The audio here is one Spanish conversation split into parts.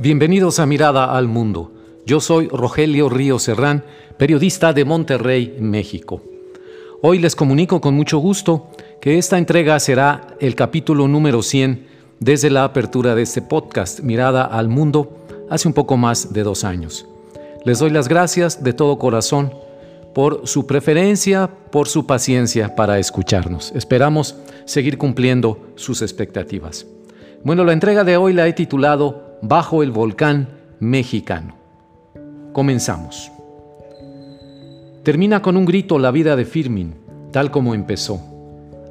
Bienvenidos a Mirada al Mundo. Yo soy Rogelio Río Serrán, periodista de Monterrey, México. Hoy les comunico con mucho gusto que esta entrega será el capítulo número 100 desde la apertura de este podcast Mirada al Mundo hace un poco más de dos años. Les doy las gracias de todo corazón por su preferencia, por su paciencia para escucharnos. Esperamos seguir cumpliendo sus expectativas. Bueno, la entrega de hoy la he titulado bajo el volcán mexicano. Comenzamos. Termina con un grito la vida de Firmin, tal como empezó.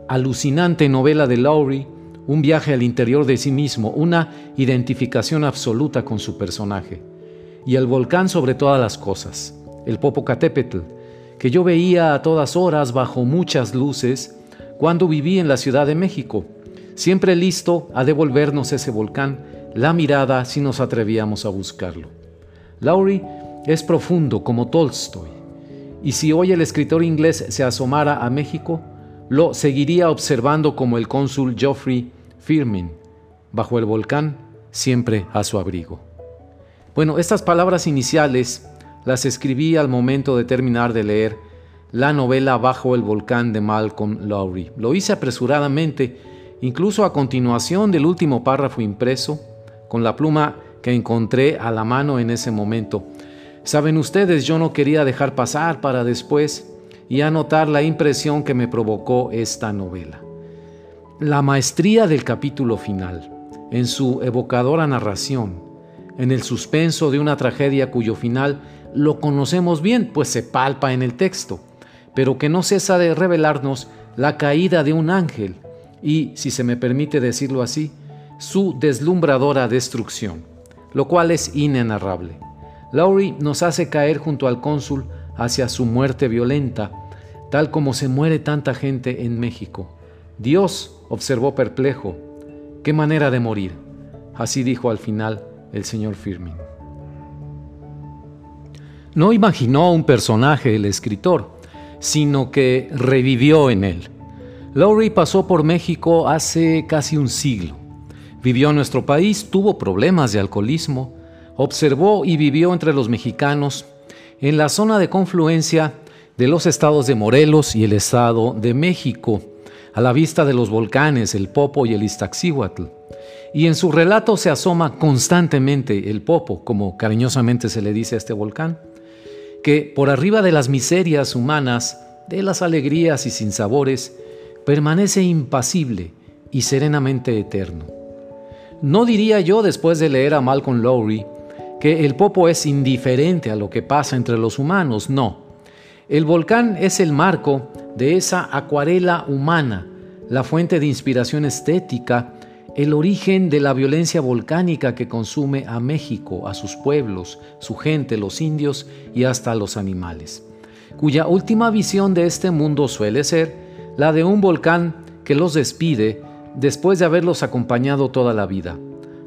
Alucinante novela de Lowry, un viaje al interior de sí mismo, una identificación absoluta con su personaje. Y el volcán sobre todas las cosas, el Popocatépetl, que yo veía a todas horas bajo muchas luces cuando viví en la Ciudad de México, siempre listo a devolvernos ese volcán la mirada si nos atrevíamos a buscarlo. Lowry es profundo como Tolstoy, y si hoy el escritor inglés se asomara a México, lo seguiría observando como el cónsul Geoffrey Firmin, bajo el volcán, siempre a su abrigo. Bueno, estas palabras iniciales las escribí al momento de terminar de leer la novela Bajo el volcán de Malcolm Lowry. Lo hice apresuradamente, incluso a continuación del último párrafo impreso, con la pluma que encontré a la mano en ese momento. Saben ustedes, yo no quería dejar pasar para después y anotar la impresión que me provocó esta novela. La maestría del capítulo final, en su evocadora narración, en el suspenso de una tragedia cuyo final lo conocemos bien, pues se palpa en el texto, pero que no cesa de revelarnos la caída de un ángel y, si se me permite decirlo así, su deslumbradora destrucción, lo cual es inenarrable. Lowry nos hace caer junto al cónsul hacia su muerte violenta, tal como se muere tanta gente en México. Dios observó perplejo, qué manera de morir. Así dijo al final el señor Firmin. No imaginó un personaje el escritor, sino que revivió en él. Lowry pasó por México hace casi un siglo Vivió en nuestro país, tuvo problemas de alcoholismo, observó y vivió entre los mexicanos en la zona de confluencia de los estados de Morelos y el estado de México, a la vista de los volcanes, el Popo y el Iztaccíhuatl. Y en su relato se asoma constantemente el Popo, como cariñosamente se le dice a este volcán, que por arriba de las miserias humanas, de las alegrías y sinsabores, permanece impasible y serenamente eterno. No diría yo, después de leer a Malcolm Lowry, que el Popo es indiferente a lo que pasa entre los humanos, no. El volcán es el marco de esa acuarela humana, la fuente de inspiración estética, el origen de la violencia volcánica que consume a México, a sus pueblos, su gente, los indios y hasta los animales, cuya última visión de este mundo suele ser la de un volcán que los despide después de haberlos acompañado toda la vida.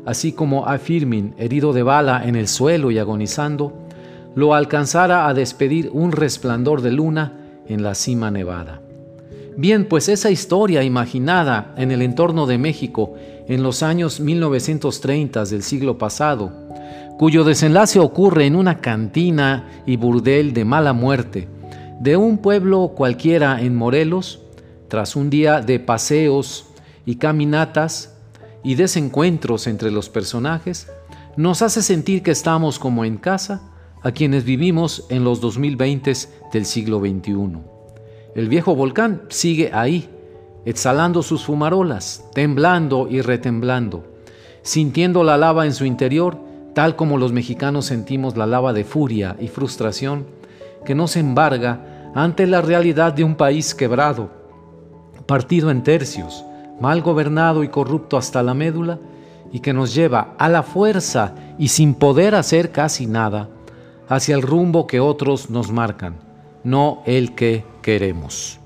Así como a Firmin, herido de bala en el suelo y agonizando, lo alcanzara a despedir un resplandor de luna en la cima nevada. Bien, pues esa historia imaginada en el entorno de México en los años 1930 del siglo pasado, cuyo desenlace ocurre en una cantina y burdel de mala muerte de un pueblo cualquiera en Morelos, tras un día de paseos y caminatas y desencuentros entre los personajes nos hace sentir que estamos como en casa a quienes vivimos en los 2020 del siglo XXI. El viejo volcán sigue ahí, exhalando sus fumarolas, temblando y retemblando, sintiendo la lava en su interior, tal como los mexicanos sentimos la lava de furia y frustración que nos embarga ante la realidad de un país quebrado, partido en tercios, mal gobernado y corrupto hasta la médula, y que nos lleva a la fuerza y sin poder hacer casi nada hacia el rumbo que otros nos marcan, no el que queremos.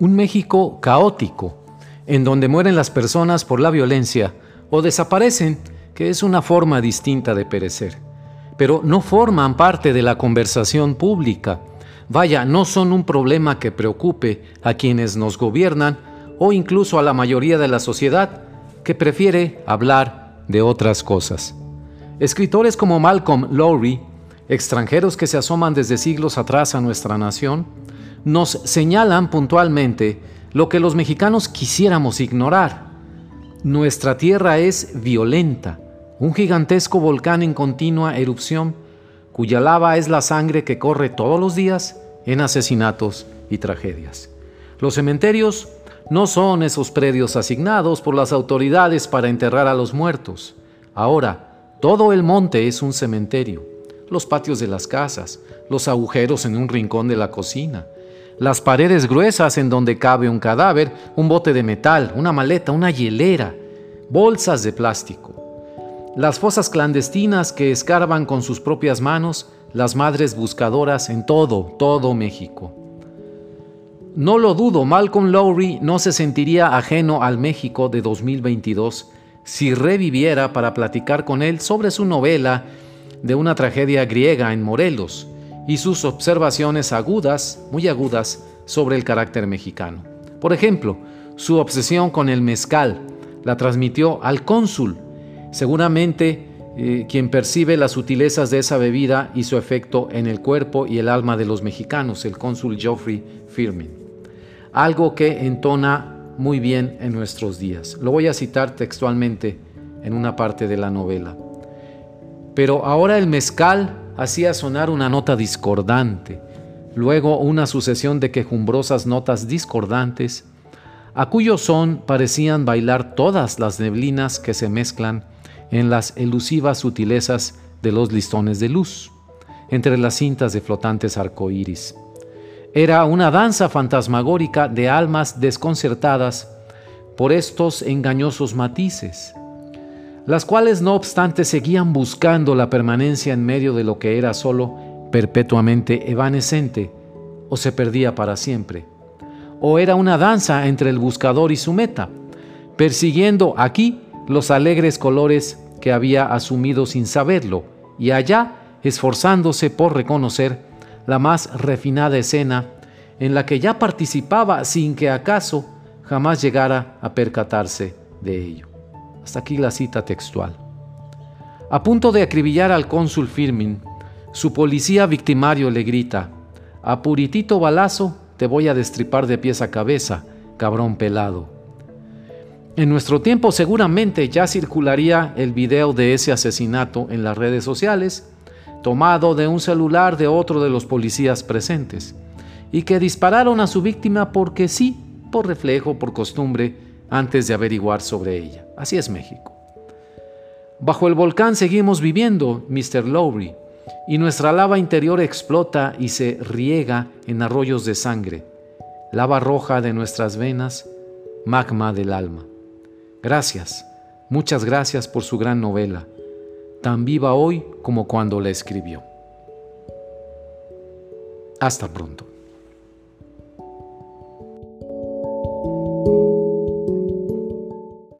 Un México caótico, en donde mueren las personas por la violencia o desaparecen, que es una forma distinta de perecer, pero no forman parte de la conversación pública. Vaya, no son un problema que preocupe a quienes nos gobiernan o incluso a la mayoría de la sociedad que prefiere hablar de otras cosas. Escritores como Malcolm Lowry, extranjeros que se asoman desde siglos atrás a nuestra nación, nos señalan puntualmente lo que los mexicanos quisiéramos ignorar. Nuestra tierra es violenta, un gigantesco volcán en continua erupción, cuya lava es la sangre que corre todos los días en asesinatos y tragedias. Los cementerios no son esos predios asignados por las autoridades para enterrar a los muertos. Ahora, todo el monte es un cementerio. Los patios de las casas, los agujeros en un rincón de la cocina, las paredes gruesas en donde cabe un cadáver, un bote de metal, una maleta, una hielera, bolsas de plástico. Las fosas clandestinas que escarban con sus propias manos las madres buscadoras en todo, todo México. No lo dudo, Malcolm Lowry no se sentiría ajeno al México de 2022 si reviviera para platicar con él sobre su novela de una tragedia griega en Morelos y sus observaciones agudas, muy agudas, sobre el carácter mexicano. Por ejemplo, su obsesión con el mezcal la transmitió al cónsul, seguramente eh, quien percibe las sutilezas de esa bebida y su efecto en el cuerpo y el alma de los mexicanos, el cónsul Geoffrey Firmin. Algo que entona muy bien en nuestros días. Lo voy a citar textualmente en una parte de la novela. Pero ahora el mezcal hacía sonar una nota discordante, luego una sucesión de quejumbrosas notas discordantes, a cuyo son parecían bailar todas las neblinas que se mezclan en las elusivas sutilezas de los listones de luz, entre las cintas de flotantes arcoíris. Era una danza fantasmagórica de almas desconcertadas por estos engañosos matices, las cuales no obstante seguían buscando la permanencia en medio de lo que era solo perpetuamente evanescente o se perdía para siempre. O era una danza entre el buscador y su meta, persiguiendo aquí los alegres colores que había asumido sin saberlo, y allá esforzándose por reconocer la más refinada escena en la que ya participaba sin que acaso jamás llegara a percatarse de ello. Hasta aquí la cita textual. A punto de acribillar al cónsul Firmin, su policía victimario le grita, a puritito balazo te voy a destripar de pies a cabeza, cabrón pelado. En nuestro tiempo seguramente ya circularía el video de ese asesinato en las redes sociales, tomado de un celular de otro de los policías presentes, y que dispararon a su víctima porque sí, por reflejo, por costumbre, antes de averiguar sobre ella. Así es México. Bajo el volcán seguimos viviendo, Mr. Lowry, y nuestra lava interior explota y se riega en arroyos de sangre, lava roja de nuestras venas, magma del alma. Gracias, muchas gracias por su gran novela, tan viva hoy como cuando la escribió. Hasta pronto.